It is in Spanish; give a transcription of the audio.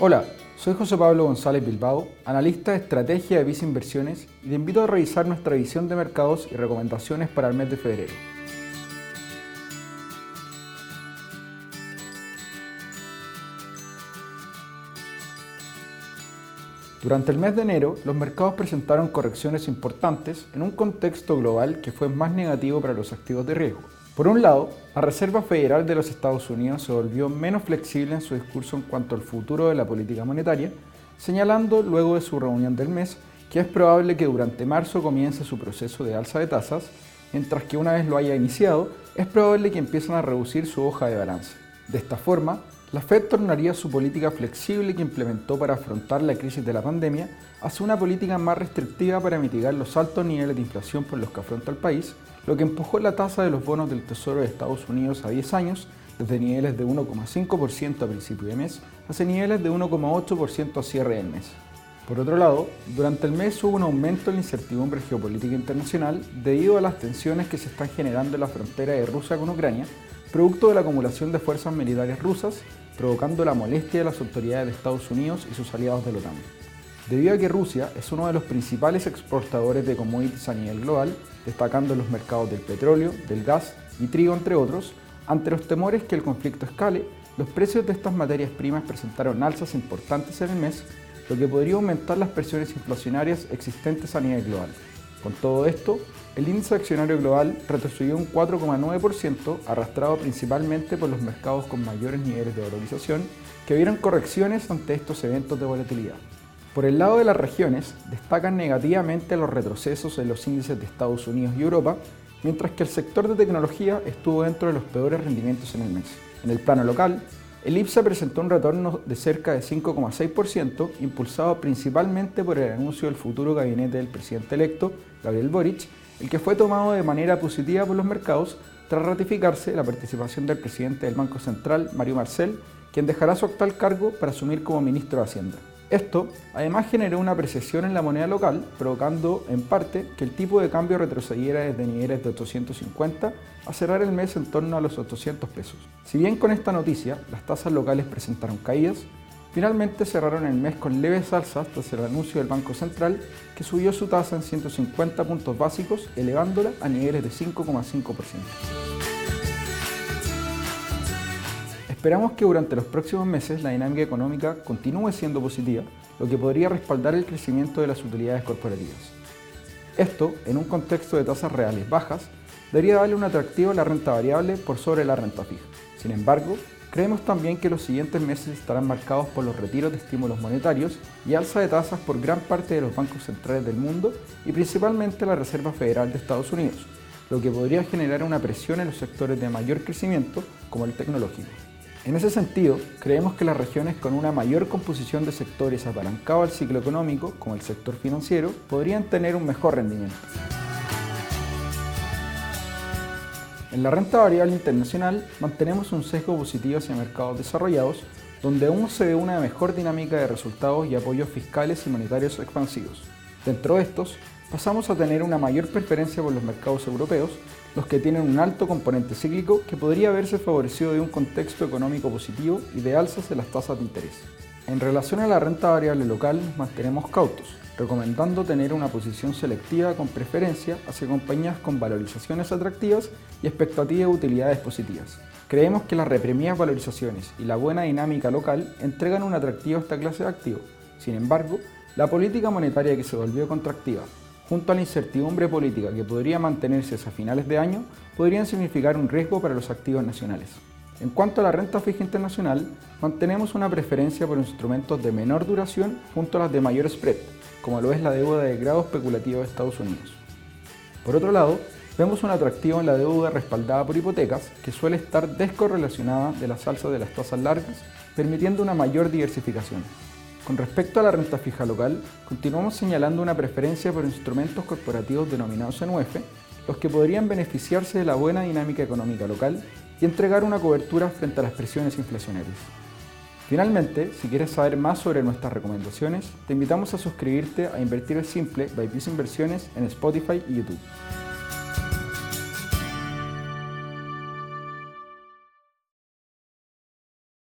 Hola, soy José Pablo González Bilbao, analista de estrategia de Visa Inversiones y te invito a revisar nuestra visión de mercados y recomendaciones para el mes de febrero. Durante el mes de enero, los mercados presentaron correcciones importantes en un contexto global que fue más negativo para los activos de riesgo. Por un lado, la Reserva Federal de los Estados Unidos se volvió menos flexible en su discurso en cuanto al futuro de la política monetaria, señalando luego de su reunión del mes que es probable que durante marzo comience su proceso de alza de tasas, mientras que una vez lo haya iniciado, es probable que empiecen a reducir su hoja de balance. De esta forma, la Fed tornaría su política flexible que implementó para afrontar la crisis de la pandemia hacia una política más restrictiva para mitigar los altos niveles de inflación por los que afronta el país, lo que empujó la tasa de los bonos del Tesoro de Estados Unidos a 10 años desde niveles de 1,5% a principio de mes hacia niveles de 1,8% a cierre del mes. Por otro lado, durante el mes hubo un aumento en la incertidumbre geopolítica internacional debido a las tensiones que se están generando en la frontera de Rusia con Ucrania, producto de la acumulación de fuerzas militares rusas, provocando la molestia de las autoridades de Estados Unidos y sus aliados de la OTAN. Debido a que Rusia es uno de los principales exportadores de commodities a nivel global, destacando los mercados del petróleo, del gas y trigo, entre otros, ante los temores que el conflicto escale, los precios de estas materias primas presentaron alzas importantes en el mes, lo que podría aumentar las presiones inflacionarias existentes a nivel global. Con todo esto, el índice accionario global retrocedió un 4,9%, arrastrado principalmente por los mercados con mayores niveles de valorización, que vieron correcciones ante estos eventos de volatilidad. Por el lado de las regiones, destacan negativamente los retrocesos en los índices de Estados Unidos y Europa, mientras que el sector de tecnología estuvo dentro de los peores rendimientos en el mes. En el plano local, el IPSA presentó un retorno de cerca de 5,6%, impulsado principalmente por el anuncio del futuro gabinete del presidente electo, Gabriel Boric, el que fue tomado de manera positiva por los mercados tras ratificarse la participación del presidente del Banco Central, Mario Marcel, quien dejará su actual cargo para asumir como ministro de Hacienda. Esto además generó una apreciación en la moneda local, provocando en parte que el tipo de cambio retrocediera desde niveles de 850 a cerrar el mes en torno a los 800 pesos. Si bien con esta noticia las tasas locales presentaron caídas, finalmente cerraron el mes con leves alzas tras el anuncio del Banco Central que subió su tasa en 150 puntos básicos, elevándola a niveles de 5,5%. Esperamos que durante los próximos meses la dinámica económica continúe siendo positiva, lo que podría respaldar el crecimiento de las utilidades corporativas. Esto, en un contexto de tasas reales bajas, debería darle un atractivo a la renta variable por sobre la renta fija. Sin embargo, creemos también que los siguientes meses estarán marcados por los retiros de estímulos monetarios y alza de tasas por gran parte de los bancos centrales del mundo y principalmente la Reserva Federal de Estados Unidos, lo que podría generar una presión en los sectores de mayor crecimiento como el tecnológico. En ese sentido, creemos que las regiones con una mayor composición de sectores apalancados al ciclo económico, como el sector financiero, podrían tener un mejor rendimiento. En la renta variable internacional mantenemos un sesgo positivo hacia mercados desarrollados, donde aún se ve una mejor dinámica de resultados y apoyos fiscales y monetarios expansivos. Dentro de estos, pasamos a tener una mayor preferencia por los mercados europeos, los que tienen un alto componente cíclico que podría verse favorecido de un contexto económico positivo y de alzas en las tasas de interés. En relación a la renta variable local, nos mantenemos cautos, recomendando tener una posición selectiva con preferencia hacia compañías con valorizaciones atractivas y expectativas de utilidades positivas. Creemos que las reprimidas valorizaciones y la buena dinámica local entregan un atractivo a esta clase de activo. Sin embargo, la política monetaria que se volvió contractiva junto a la incertidumbre política que podría mantenerse hasta finales de año, podrían significar un riesgo para los activos nacionales. En cuanto a la renta fija internacional, mantenemos una preferencia por instrumentos de menor duración junto a las de mayor spread, como lo es la deuda de grado especulativo de Estados Unidos. Por otro lado, vemos un atractivo en la deuda respaldada por hipotecas, que suele estar descorrelacionada de las alzas de las tasas largas, permitiendo una mayor diversificación. Con respecto a la renta fija local, continuamos señalando una preferencia por instrumentos corporativos denominados en los que podrían beneficiarse de la buena dinámica económica local y entregar una cobertura frente a las presiones inflacionarias. Finalmente, si quieres saber más sobre nuestras recomendaciones, te invitamos a suscribirte a Invertir es Simple by Peace Inversiones en Spotify y YouTube.